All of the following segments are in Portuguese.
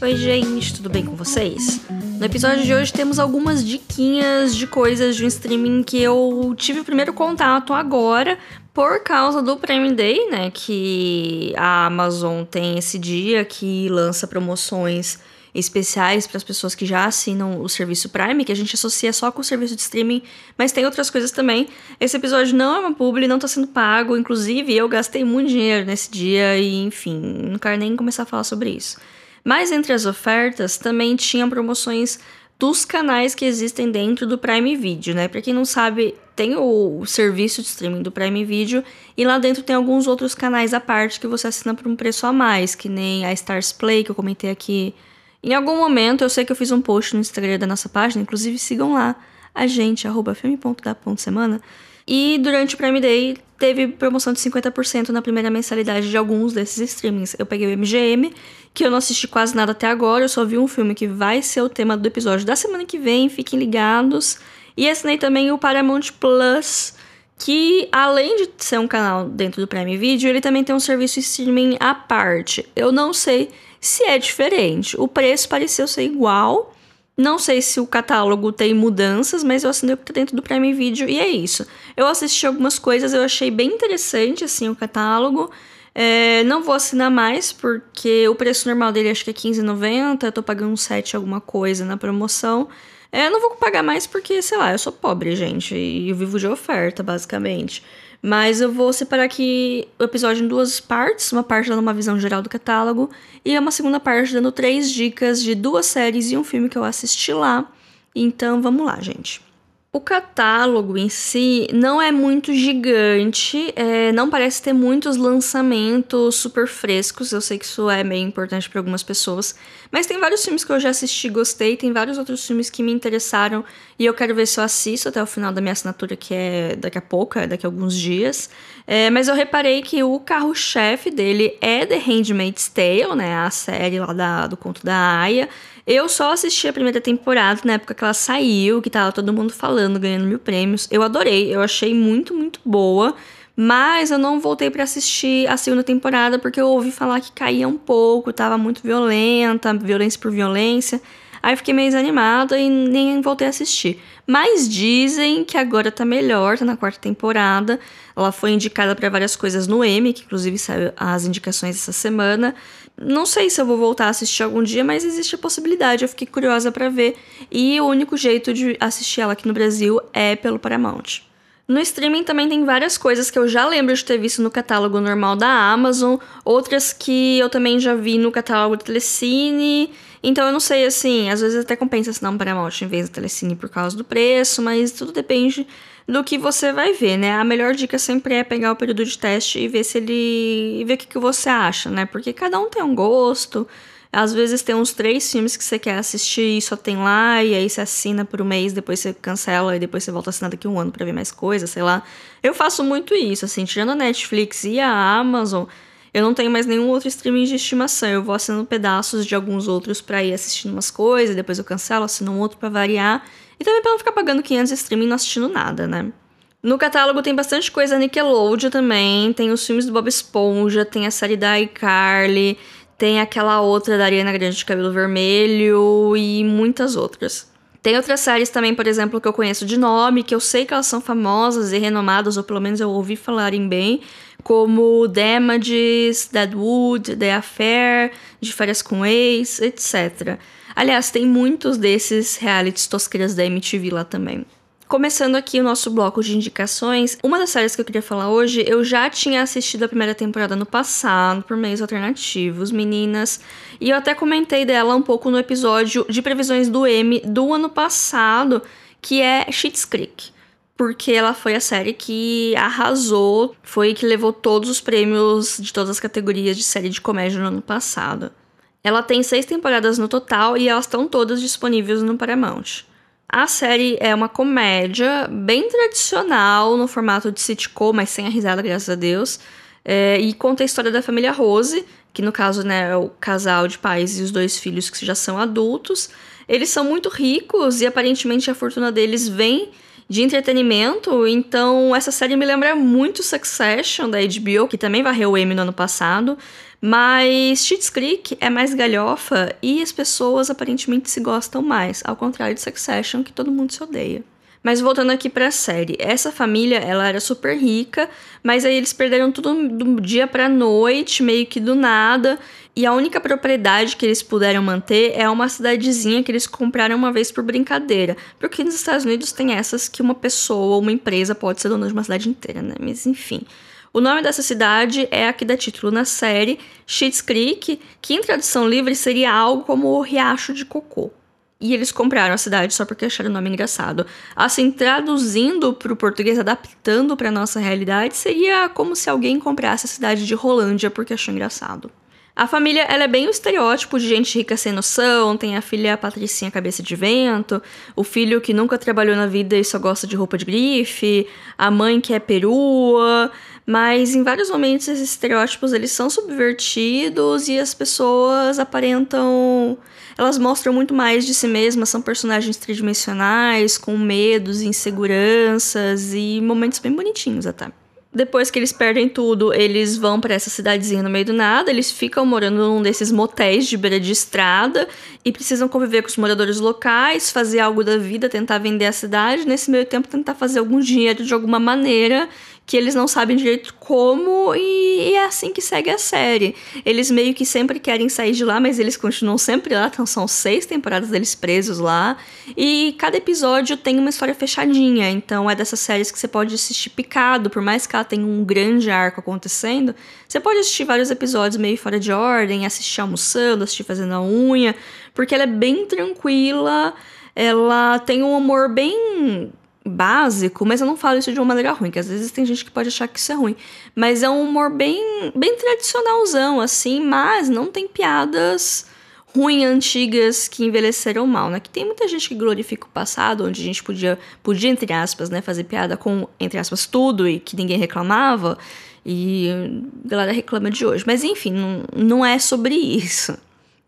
Oi, gente, tudo bem com vocês? No episódio de hoje temos algumas diquinhas de coisas de um streaming que eu tive o primeiro contato agora por causa do Prime Day, né? Que a Amazon tem esse dia que lança promoções especiais para as pessoas que já assinam o serviço Prime, que a gente associa só com o serviço de streaming, mas tem outras coisas também. Esse episódio não é uma publi, não está sendo pago, inclusive eu gastei muito dinheiro nesse dia e, enfim, não quero nem começar a falar sobre isso. Mas entre as ofertas também tinha promoções dos canais que existem dentro do Prime Video, né? Para quem não sabe, tem o serviço de streaming do Prime Video e lá dentro tem alguns outros canais à parte que você assina por um preço a mais, que nem a Stars Play que eu comentei aqui em algum momento, eu sei que eu fiz um post no Instagram da nossa página, inclusive sigam lá, a gente, arroba fm.da.semana. E durante o Prime Day teve promoção de 50% na primeira mensalidade de alguns desses streamings. Eu peguei o MGM, que eu não assisti quase nada até agora, eu só vi um filme que vai ser o tema do episódio da semana que vem, fiquem ligados. E assinei também o Paramount Plus, que além de ser um canal dentro do Prime Video, ele também tem um serviço streaming à parte. Eu não sei se é diferente. O preço pareceu ser igual. Não sei se o catálogo tem mudanças, mas eu assinei o que tá dentro do Prime Video e é isso. Eu assisti algumas coisas, eu achei bem interessante, assim, o catálogo. É, não vou assinar mais, porque o preço normal dele acho que é R$15,90, eu tô pagando 7 alguma coisa na promoção. É, não vou pagar mais porque, sei lá, eu sou pobre, gente, e eu vivo de oferta, basicamente. Mas eu vou separar aqui o episódio em duas partes, uma parte dando uma visão geral do catálogo e uma segunda parte dando três dicas de duas séries e um filme que eu assisti lá. Então vamos lá, gente. O catálogo em si não é muito gigante, é, não parece ter muitos lançamentos super frescos. Eu sei que isso é meio importante para algumas pessoas, mas tem vários filmes que eu já assisti, gostei. Tem vários outros filmes que me interessaram e eu quero ver se eu assisto até o final da minha assinatura, que é daqui a pouco, é daqui a alguns dias. É, mas eu reparei que o carro-chefe dele é The Handmaid's Tale, né? A série lá da, do conto da Aya. Eu só assisti a primeira temporada na época que ela saiu, que tava todo mundo falando, ganhando mil prêmios. Eu adorei, eu achei muito, muito boa. Mas eu não voltei para assistir a segunda temporada porque eu ouvi falar que caía um pouco, tava muito violenta, violência por violência. Aí fiquei meio desanimada e nem voltei a assistir. Mas dizem que agora tá melhor, tá na quarta temporada. Ela foi indicada para várias coisas no Emmy, que inclusive saiu as indicações essa semana. Não sei se eu vou voltar a assistir algum dia, mas existe a possibilidade. Eu fiquei curiosa para ver. E o único jeito de assistir ela aqui no Brasil é pelo Paramount. No streaming também tem várias coisas que eu já lembro de ter visto no catálogo normal da Amazon, outras que eu também já vi no catálogo do Telecine. Então eu não sei assim, às vezes até compensa assinar um Paramount em vez do Telecine por causa do preço, mas tudo depende do que você vai ver, né? A melhor dica sempre é pegar o período de teste e ver se ele. E ver o que, que você acha, né? Porque cada um tem um gosto. Às vezes tem uns três filmes que você quer assistir e só tem lá, e aí você assina por um mês, depois você cancela e depois você volta a assinar daqui um ano para ver mais coisas, sei lá. Eu faço muito isso, assim, tirando a Netflix e a Amazon, eu não tenho mais nenhum outro streaming de estimação. Eu vou assinando pedaços de alguns outros para ir assistindo umas coisas, depois eu cancelo, assino um outro para variar. E também pra não ficar pagando 500 streaming e não assistindo nada, né? No catálogo tem bastante coisa Nickelodeon também, tem os filmes do Bob Esponja, tem a série da iCarly, tem aquela outra da Ariana Grande de cabelo vermelho e muitas outras. Tem outras séries também, por exemplo, que eu conheço de nome, que eu sei que elas são famosas e renomadas, ou pelo menos eu ouvi falarem bem, como Damages, Deadwood, The Affair, De Férias com Ex, etc. Aliás, tem muitos desses realities tosqueiras da MTV lá também. Começando aqui o nosso bloco de indicações, uma das séries que eu queria falar hoje, eu já tinha assistido a primeira temporada no passado, por meios alternativos, meninas, e eu até comentei dela um pouco no episódio de previsões do M do ano passado, que é Schitt's Creek porque ela foi a série que arrasou, foi que levou todos os prêmios de todas as categorias de série de comédia no ano passado. Ela tem seis temporadas no total e elas estão todas disponíveis no Paramount. A série é uma comédia bem tradicional no formato de sitcom, mas sem a risada, graças a Deus. É, e conta a história da família Rose, que no caso né, é o casal de pais e os dois filhos que já são adultos. Eles são muito ricos e aparentemente a fortuna deles vem de entretenimento, então essa série me lembra muito Succession da HBO, que também varreu o Emmy no ano passado, Mas Schitt's Creek é mais galhofa e as pessoas aparentemente se gostam mais, ao contrário de Succession, que todo mundo se odeia. Mas voltando aqui para a série, essa família, ela era super rica, mas aí eles perderam tudo do dia para noite, meio que do nada, e a única propriedade que eles puderam manter é uma cidadezinha que eles compraram uma vez por brincadeira. Porque nos Estados Unidos tem essas que uma pessoa uma empresa pode ser dona de uma cidade inteira, né? Mas enfim. O nome dessa cidade é a que dá título na série, Schitt's Creek, que em tradução livre seria algo como o Riacho de Cocô. E eles compraram a cidade só porque acharam o nome engraçado. Assim, traduzindo para o português, adaptando para nossa realidade, seria como se alguém comprasse a cidade de Rolândia porque achou engraçado. A família ela é bem o estereótipo de gente rica sem noção. Tem a filha Patricinha Cabeça de Vento, o filho que nunca trabalhou na vida e só gosta de roupa de grife, a mãe que é perua. Mas em vários momentos esses estereótipos eles são subvertidos e as pessoas aparentam elas mostram muito mais de si mesmas, são personagens tridimensionais, com medos, inseguranças e momentos bem bonitinhos até. Depois que eles perdem tudo, eles vão para essa cidadezinha no meio do nada, eles ficam morando num desses motéis de beira de estrada e precisam conviver com os moradores locais, fazer algo da vida, tentar vender a cidade, nesse meio tempo tentar fazer algum dinheiro de alguma maneira que eles não sabem direito como e, e, é assim que segue a série. Eles meio que sempre querem sair de lá, mas eles continuam sempre lá, então são seis temporadas deles presos lá. E cada episódio tem uma história fechadinha, então é dessas séries que você pode assistir picado, por mais que ela tenha um grande arco acontecendo. Você pode assistir vários episódios meio fora de ordem, assistir almoçando, assistir fazendo a unha, porque ela é bem tranquila, ela tem um humor bem básico, mas eu não falo isso de uma maneira ruim, que às vezes tem gente que pode achar que isso é ruim. Mas é um humor bem, bem tradicionalzão, assim, mas não tem piadas ruins antigas que envelheceram mal, né? Que tem muita gente que glorifica o passado, onde a gente podia, podia entre aspas, né, fazer piada com, entre aspas, tudo e que ninguém reclamava. E a galera reclama de hoje. Mas enfim, não, não é sobre isso.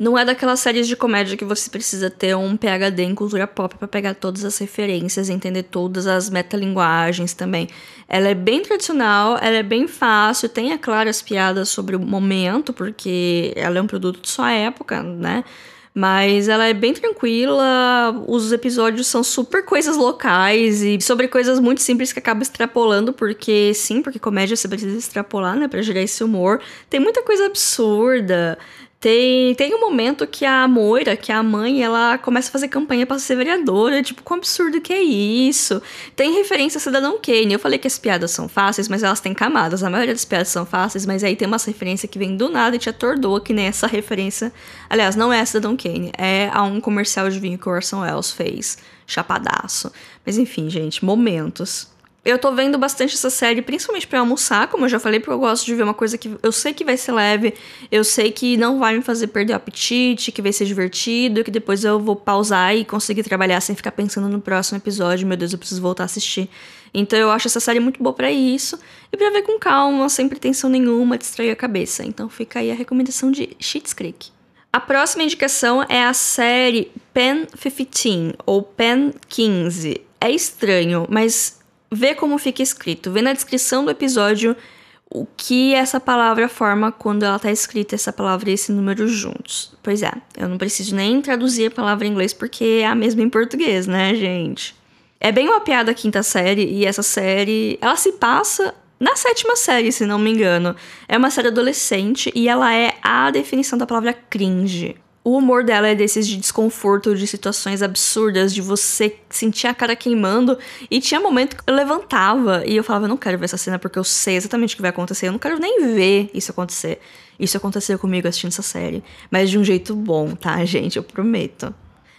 Não é daquelas séries de comédia que você precisa ter um PhD em cultura pop para pegar todas as referências, entender todas as metalinguagens também. Ela é bem tradicional, ela é bem fácil, tem, é claro, as piadas sobre o momento, porque ela é um produto de sua época, né? Mas ela é bem tranquila, os episódios são super coisas locais e sobre coisas muito simples que acaba extrapolando, porque sim, porque comédia você precisa extrapolar, né, pra gerar esse humor. Tem muita coisa absurda. Tem, tem um momento que a Moira, que é a mãe, ela começa a fazer campanha para ser vereadora. Tipo, quão absurdo que é isso? Tem referência a Cidadão Kane. Eu falei que as piadas são fáceis, mas elas têm camadas. A maioria das piadas são fáceis, mas aí tem uma referência que vem do nada e te atordoa, que nem essa referência. Aliás, não é a Cidadão Kane, é a um comercial de vinho que o Orson Welles fez. Chapadaço. Mas enfim, gente, momentos. Eu tô vendo bastante essa série, principalmente para almoçar, como eu já falei, porque eu gosto de ver uma coisa que eu sei que vai ser leve, eu sei que não vai me fazer perder o apetite, que vai ser divertido, que depois eu vou pausar e conseguir trabalhar sem ficar pensando no próximo episódio. Meu Deus, eu preciso voltar a assistir. Então eu acho essa série muito boa para isso e para ver com calma, sem pretensão nenhuma, distrair a cabeça. Então fica aí a recomendação de Schitt's Creek. A próxima indicação é a série Pen 15 ou Pen 15. É estranho, mas vê como fica escrito, vê na descrição do episódio o que essa palavra forma quando ela tá escrita, essa palavra e esse número juntos. Pois é, eu não preciso nem traduzir a palavra em inglês porque é a mesma em português, né, gente? É bem uma piada a quinta série e essa série, ela se passa na sétima série, se não me engano. É uma série adolescente e ela é a definição da palavra cringe. O humor dela é desses de desconforto, de situações absurdas, de você sentir a cara queimando. E tinha momento que eu levantava e eu falava, eu não quero ver essa cena porque eu sei exatamente o que vai acontecer. Eu não quero nem ver isso acontecer. Isso aconteceu comigo assistindo essa série. Mas de um jeito bom, tá, gente? Eu prometo.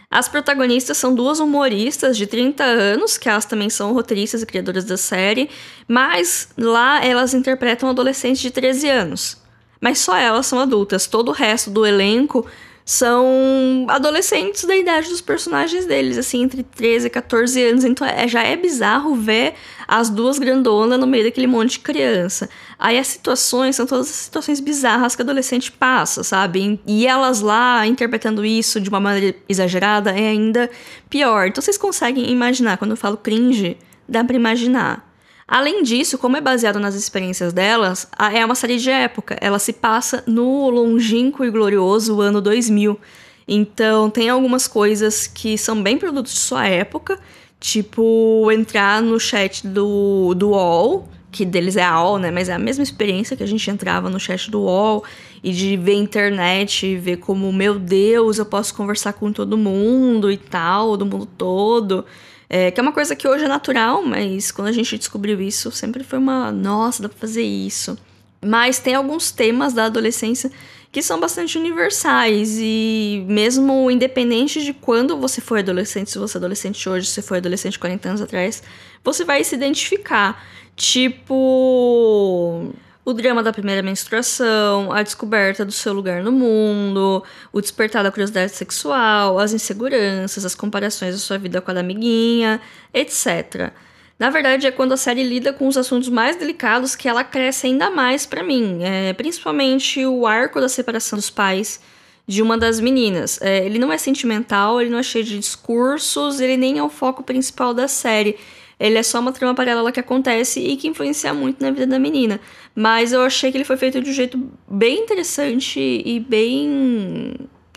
As protagonistas são duas humoristas de 30 anos, que elas também são roteiristas e criadoras da série, mas lá elas interpretam adolescentes de 13 anos. Mas só elas são adultas, todo o resto do elenco são adolescentes da idade dos personagens deles, assim, entre 13 e 14 anos. Então é, já é bizarro ver as duas grandonas no meio daquele monte de criança. Aí as situações são todas as situações bizarras que adolescente passa, sabe? E elas lá interpretando isso de uma maneira exagerada é ainda pior. Então vocês conseguem imaginar, quando eu falo cringe, dá pra imaginar. Além disso, como é baseado nas experiências delas, é uma série de época. Ela se passa no longínquo e glorioso ano 2000. Então, tem algumas coisas que são bem produtos de sua época, tipo entrar no chat do, do UOL, que deles é a UOL, né? Mas é a mesma experiência que a gente entrava no chat do UOL e de ver internet ver como, meu Deus, eu posso conversar com todo mundo e tal, do mundo todo. É, que é uma coisa que hoje é natural, mas quando a gente descobriu isso, sempre foi uma, nossa, dá pra fazer isso. Mas tem alguns temas da adolescência que são bastante universais e mesmo independente de quando você foi adolescente, se você é adolescente hoje, se você foi adolescente 40 anos atrás, você vai se identificar. Tipo, o drama da primeira menstruação, a descoberta do seu lugar no mundo, o despertar da curiosidade sexual, as inseguranças, as comparações da sua vida com a da amiguinha, etc. Na verdade, é quando a série lida com os assuntos mais delicados que ela cresce ainda mais para mim, é, principalmente o arco da separação dos pais de uma das meninas. É, ele não é sentimental, ele não é cheio de discursos, ele nem é o foco principal da série. Ele é só uma trama paralela que acontece e que influencia muito na vida da menina. Mas eu achei que ele foi feito de um jeito bem interessante e bem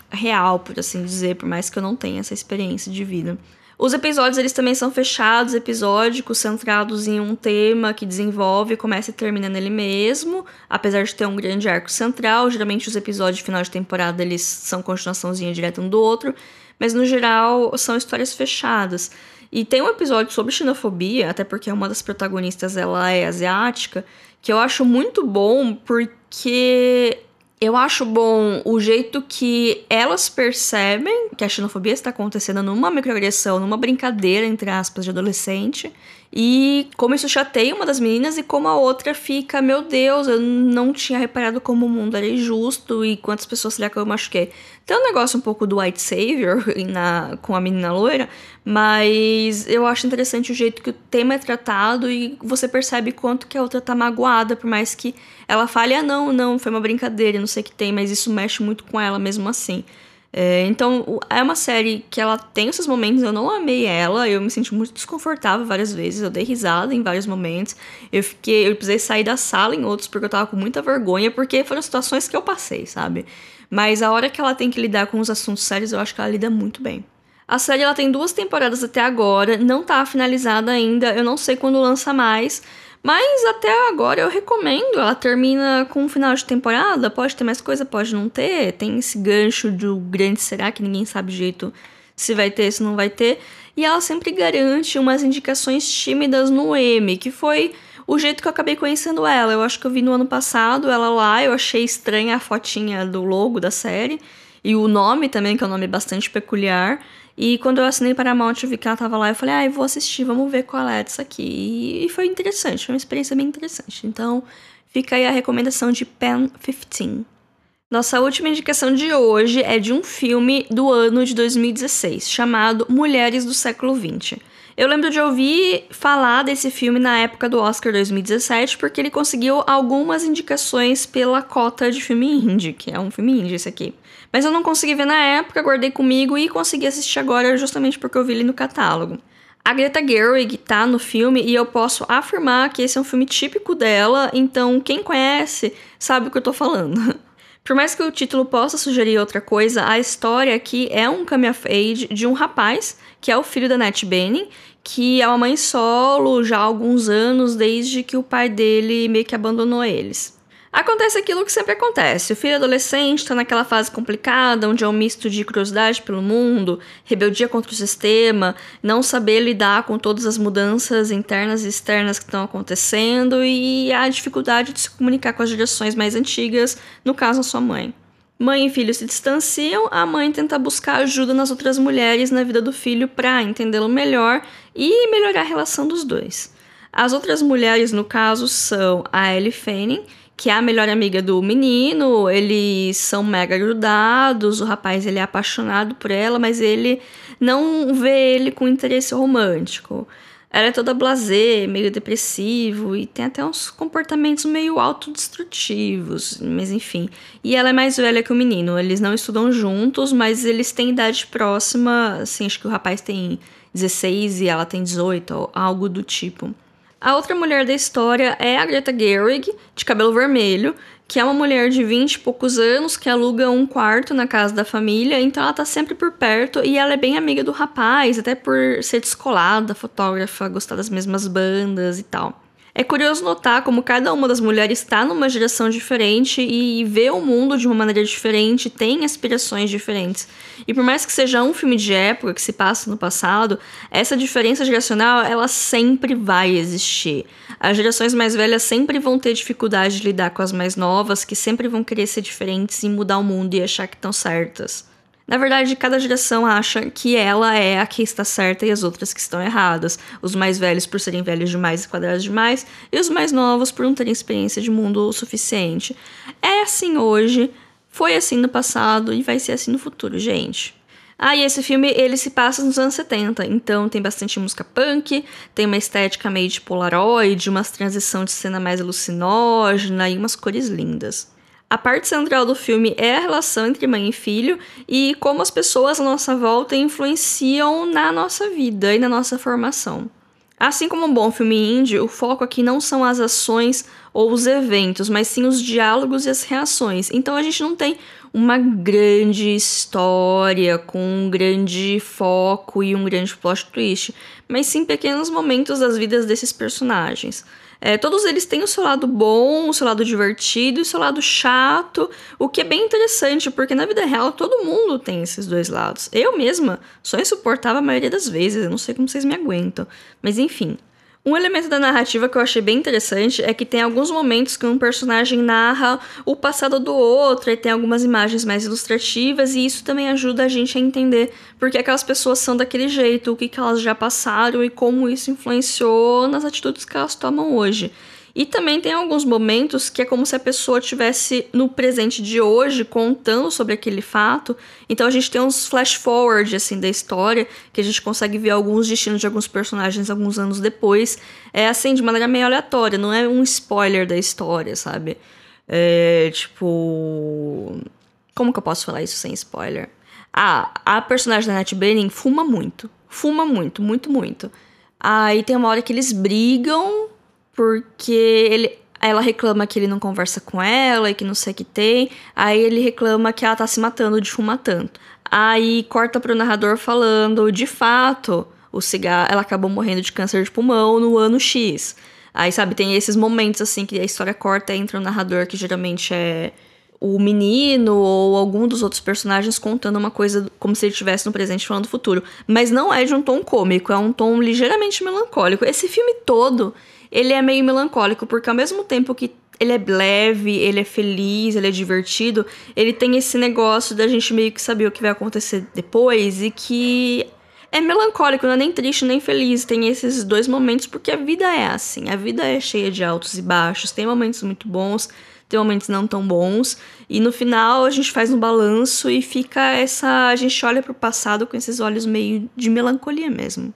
real, por assim dizer, por mais que eu não tenha essa experiência de vida. Os episódios eles também são fechados, episódicos, centrados em um tema que desenvolve, começa e termina nele mesmo, apesar de ter um grande arco central. Geralmente os episódios de final de temporada eles são continuaçãozinha direto um do outro, mas no geral são histórias fechadas. E tem um episódio sobre xenofobia, até porque uma das protagonistas ela é asiática, que eu acho muito bom porque eu acho bom o jeito que elas percebem que a xenofobia está acontecendo numa microagressão, numa brincadeira, entre aspas, de adolescente. E como isso chateia uma das meninas e como a outra fica, meu Deus, eu não tinha reparado como o mundo era injusto e quantas pessoas será que eu machuquei. Tem um negócio um pouco do White Savior na, com a menina loira, mas eu acho interessante o jeito que o tema é tratado e você percebe quanto que a outra tá magoada, por mais que ela fale, ah, não, não, foi uma brincadeira, não sei o que tem, mas isso mexe muito com ela mesmo assim. É, então, é uma série que ela tem esses momentos, eu não amei ela, eu me senti muito desconfortável várias vezes, eu dei risada em vários momentos, eu fiquei, eu precisei sair da sala em outros porque eu tava com muita vergonha, porque foram situações que eu passei, sabe? Mas a hora que ela tem que lidar com os assuntos sérios, eu acho que ela lida muito bem. A série ela tem duas temporadas até agora, não tá finalizada ainda, eu não sei quando lança mais, mas até agora eu recomendo. Ela termina com um final de temporada. Pode ter mais coisa, pode não ter. Tem esse gancho do grande será que ninguém sabe jeito se vai ter, se não vai ter. E ela sempre garante umas indicações tímidas no M, que foi o jeito que eu acabei conhecendo ela. Eu acho que eu vi no ano passado ela lá, eu achei estranha a fotinha do logo da série. E o nome também, que é um nome bastante peculiar. E quando eu assinei Paramount, eu vi que ela tava lá, eu falei, ah, eu vou assistir, vamos ver qual é disso aqui. E foi interessante, foi uma experiência bem interessante. Então, fica aí a recomendação de Pen 15. Nossa última indicação de hoje é de um filme do ano de 2016, chamado Mulheres do Século XX. Eu lembro de ouvir falar desse filme na época do Oscar 2017, porque ele conseguiu algumas indicações pela cota de filme indie, que é um filme indie esse aqui. Mas eu não consegui ver na época, guardei comigo e consegui assistir agora justamente porque eu vi ele no catálogo. A Greta Gerwig tá no filme e eu posso afirmar que esse é um filme típico dela, então quem conhece sabe o que eu tô falando. Por mais que o título possa sugerir outra coisa, a história aqui é um coming of age de um rapaz, que é o filho da Nat Benning, que é uma mãe solo já há alguns anos, desde que o pai dele meio que abandonou eles. Acontece aquilo que sempre acontece. O filho adolescente está naquela fase complicada, onde é um misto de curiosidade pelo mundo, rebeldia contra o sistema, não saber lidar com todas as mudanças internas e externas que estão acontecendo e a dificuldade de se comunicar com as gerações mais antigas, no caso a sua mãe. Mãe e filho se distanciam, a mãe tenta buscar ajuda nas outras mulheres na vida do filho para entendê-lo melhor e melhorar a relação dos dois. As outras mulheres, no caso, são a Ellie Fanning, que é a melhor amiga do menino, eles são mega grudados, o rapaz ele é apaixonado por ela, mas ele não vê ele com interesse romântico. Ela é toda blasé, meio depressivo e tem até uns comportamentos meio autodestrutivos, mas enfim. E ela é mais velha que o menino, eles não estudam juntos, mas eles têm idade próxima, assim, acho que o rapaz tem 16 e ela tem 18, algo do tipo. A outra mulher da história é a Greta Gerwig, de cabelo vermelho, que é uma mulher de 20 e poucos anos que aluga um quarto na casa da família, então ela tá sempre por perto e ela é bem amiga do rapaz, até por ser descolada, fotógrafa, gostar das mesmas bandas e tal. É curioso notar como cada uma das mulheres está numa geração diferente e vê o mundo de uma maneira diferente, tem aspirações diferentes. E por mais que seja um filme de época que se passa no passado, essa diferença geracional ela sempre vai existir. As gerações mais velhas sempre vão ter dificuldade de lidar com as mais novas, que sempre vão querer ser diferentes e mudar o mundo e achar que estão certas. Na verdade, cada geração acha que ela é a que está certa e as outras que estão erradas. Os mais velhos por serem velhos demais e quadrados demais, e os mais novos por não terem experiência de mundo o suficiente. É assim hoje, foi assim no passado e vai ser assim no futuro, gente. Ah, e esse filme ele se passa nos anos 70, então tem bastante música punk, tem uma estética meio de polaroid, uma transição de cena mais alucinógena e umas cores lindas. A parte central do filme é a relação entre mãe e filho e como as pessoas à nossa volta influenciam na nossa vida e na nossa formação. Assim como um bom filme indie, o foco aqui não são as ações ou os eventos, mas sim os diálogos e as reações. Então a gente não tem uma grande história com um grande foco e um grande plot twist, mas sim pequenos momentos das vidas desses personagens. É, todos eles têm o seu lado bom, o seu lado divertido e o seu lado chato, o que é bem interessante, porque na vida real todo mundo tem esses dois lados. Eu mesma sou insuportável a maioria das vezes, eu não sei como vocês me aguentam. Mas enfim. Um elemento da narrativa que eu achei bem interessante é que tem alguns momentos que um personagem narra o passado do outro e tem algumas imagens mais ilustrativas, e isso também ajuda a gente a entender por que aquelas pessoas são daquele jeito, o que, que elas já passaram e como isso influenciou nas atitudes que elas tomam hoje. E também tem alguns momentos que é como se a pessoa tivesse no presente de hoje contando sobre aquele fato. Então a gente tem uns flash forward assim da história, que a gente consegue ver alguns destinos de alguns personagens alguns anos depois. É assim de maneira meio aleatória, não é um spoiler da história, sabe? É tipo, como que eu posso falar isso sem spoiler? Ah, a personagem da Nat Benning fuma muito. Fuma muito, muito, muito. Aí tem uma hora que eles brigam porque ele, ela reclama que ele não conversa com ela e que não sei o que tem. Aí ele reclama que ela tá se matando de fumar tanto. Aí corta pro narrador falando, de fato, o cigarro, ela acabou morrendo de câncer de pulmão no ano X. Aí, sabe, tem esses momentos assim que a história corta entra o narrador, que geralmente é o menino ou algum dos outros personagens contando uma coisa como se ele estivesse no presente falando do futuro. Mas não é de um tom cômico, é um tom ligeiramente melancólico. Esse filme todo, ele é meio melancólico, porque ao mesmo tempo que ele é leve, ele é feliz, ele é divertido, ele tem esse negócio da gente meio que saber o que vai acontecer depois e que é melancólico, não é nem triste nem feliz. Tem esses dois momentos porque a vida é assim, a vida é cheia de altos e baixos, tem momentos muito bons, tem momentos não tão bons, e no final a gente faz um balanço e fica essa, a gente olha para o passado com esses olhos meio de melancolia mesmo.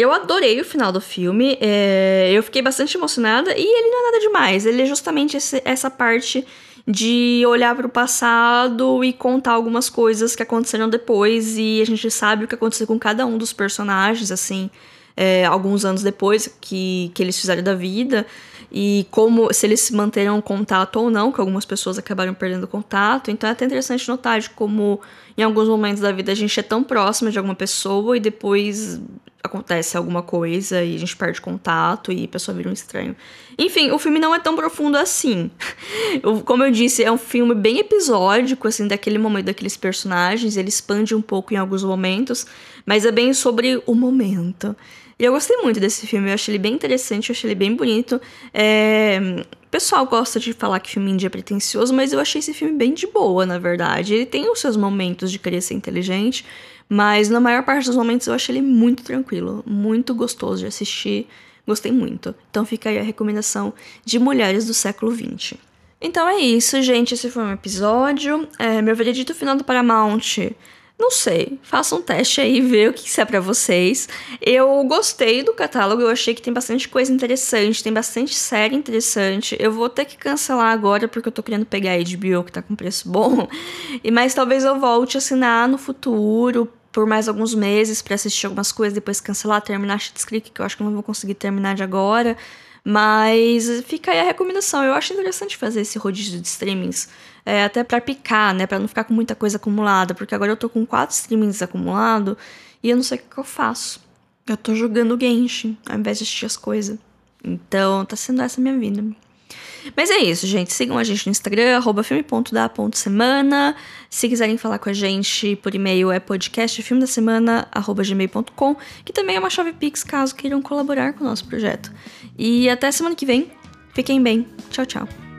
Eu adorei o final do filme, é, eu fiquei bastante emocionada e ele não é nada demais, ele é justamente esse, essa parte de olhar para o passado e contar algumas coisas que aconteceram depois e a gente sabe o que aconteceu com cada um dos personagens, assim, é, alguns anos depois que, que eles fizeram da vida e como se eles se manteram contato ou não, que algumas pessoas acabaram perdendo contato. Então é até interessante notar de como em alguns momentos da vida a gente é tão próximo de alguma pessoa e depois acontece alguma coisa e a gente perde contato e a pessoa vira um estranho. Enfim, o filme não é tão profundo assim. Como eu disse, é um filme bem episódico, assim, daquele momento, daqueles personagens. Ele expande um pouco em alguns momentos, mas é bem sobre o momento. E eu gostei muito desse filme, eu achei ele bem interessante, eu achei ele bem bonito. É... O pessoal gosta de falar que filme indie é pretencioso, mas eu achei esse filme bem de boa, na verdade. Ele tem os seus momentos de querer ser inteligente, mas na maior parte dos momentos eu achei ele muito tranquilo, muito gostoso de assistir. Gostei muito. Então fica aí a recomendação de Mulheres do Século XX. Então é isso, gente. Esse foi um episódio. É, meu veredito final do Paramount não sei, faça um teste aí vê o que é para vocês. Eu gostei do catálogo, eu achei que tem bastante coisa interessante, tem bastante série interessante. Eu vou ter que cancelar agora porque eu tô querendo pegar a HBO que tá com preço bom. E mas talvez eu volte a assinar no futuro por mais alguns meses para assistir algumas coisas, depois cancelar, terminar Schitt's Creek, que eu acho que eu não vou conseguir terminar de agora. Mas fica aí a recomendação. Eu acho interessante fazer esse rodízio de streamings. É, até para picar, né? Pra não ficar com muita coisa acumulada. Porque agora eu tô com quatro streamings acumulados e eu não sei o que eu faço. Eu tô jogando Genshin ao invés de assistir as coisas. Então tá sendo essa minha vida. Mas é isso, gente. Sigam a gente no Instagram, arroba filme.da.semana. Se quiserem falar com a gente por e-mail, é podcastfilmedasemana.gmail.com, que também é uma chave Pix, caso queiram colaborar com o nosso projeto. E até semana que vem. Fiquem bem. Tchau, tchau.